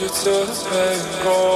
you to let go.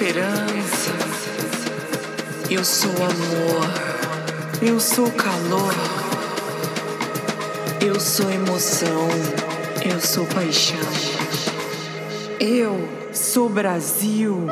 Esperança, eu sou amor, eu sou calor, eu sou emoção, eu sou paixão, eu sou Brasil.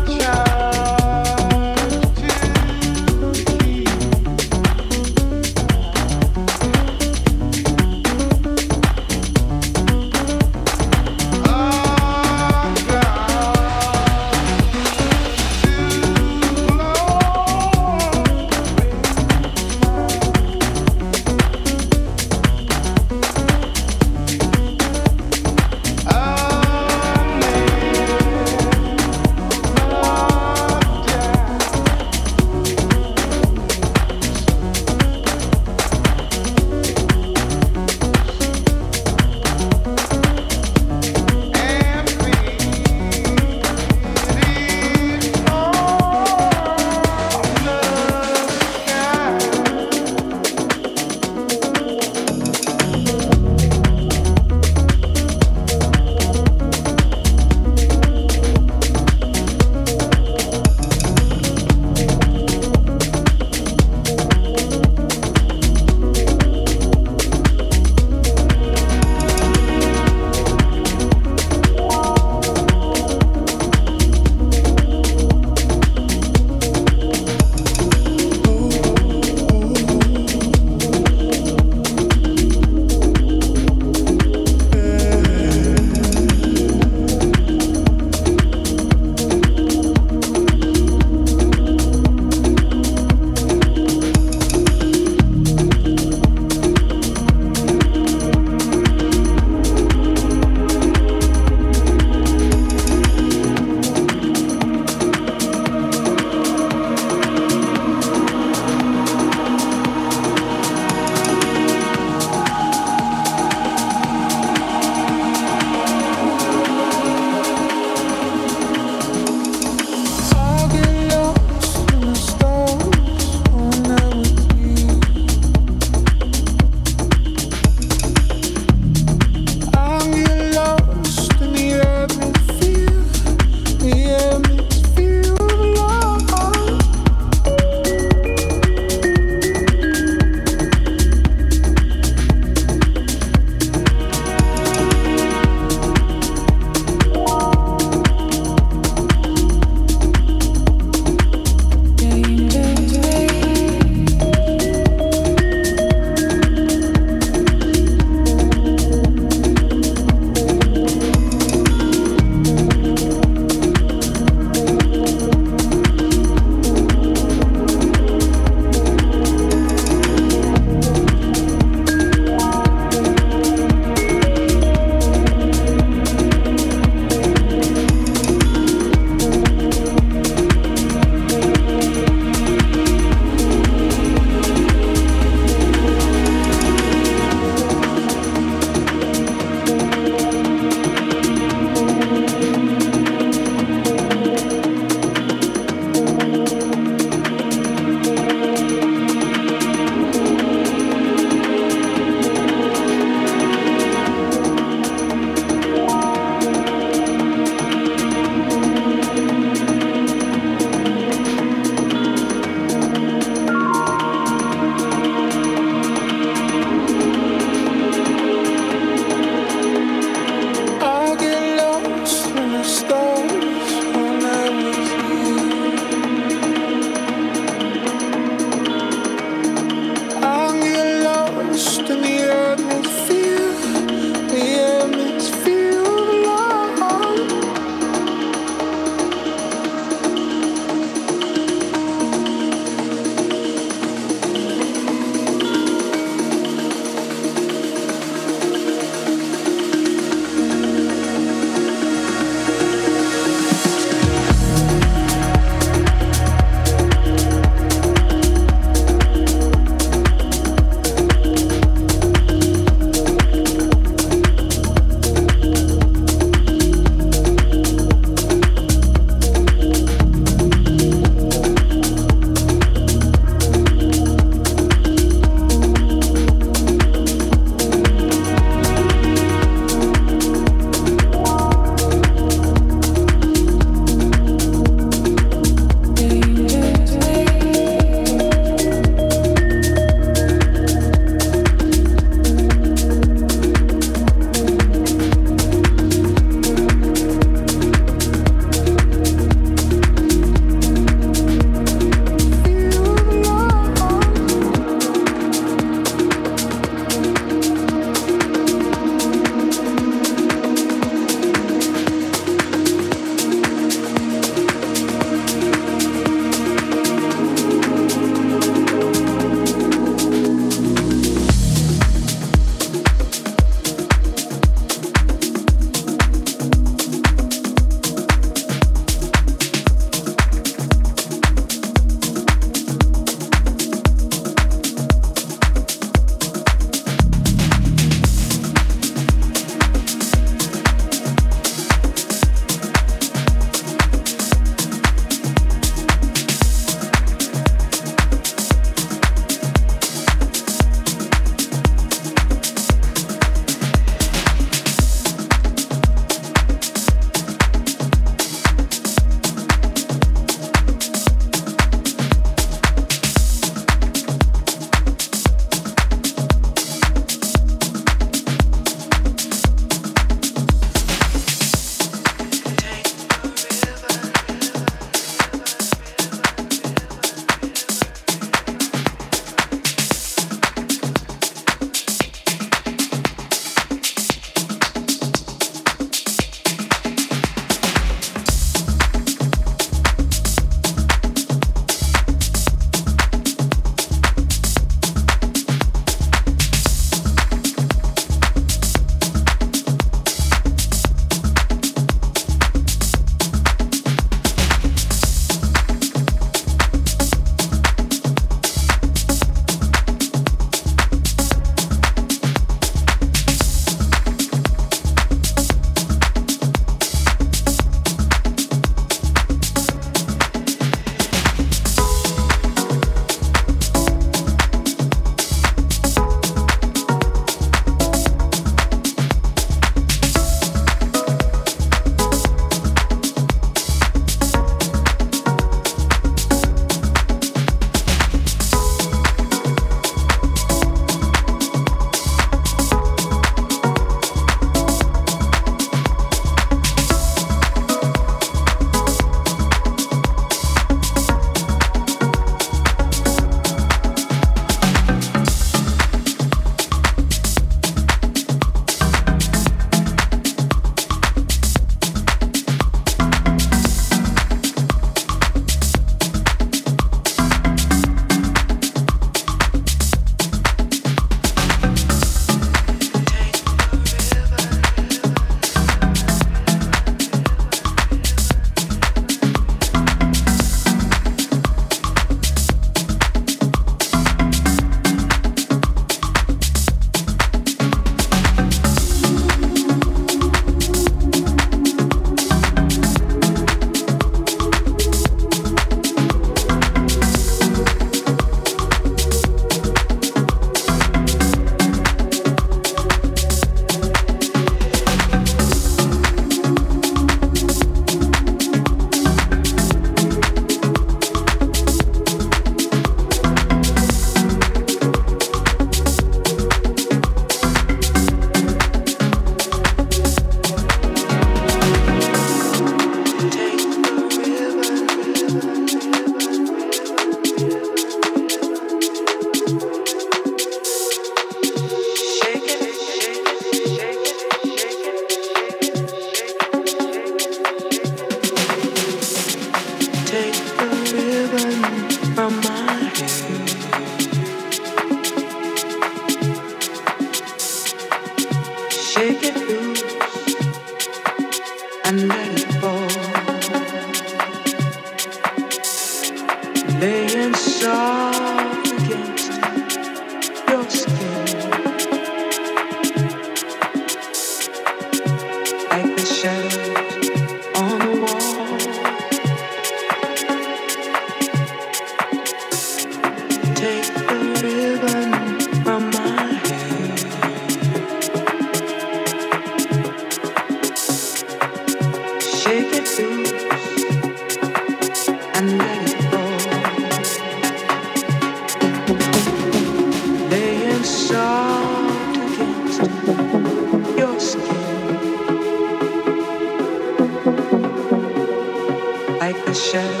ocean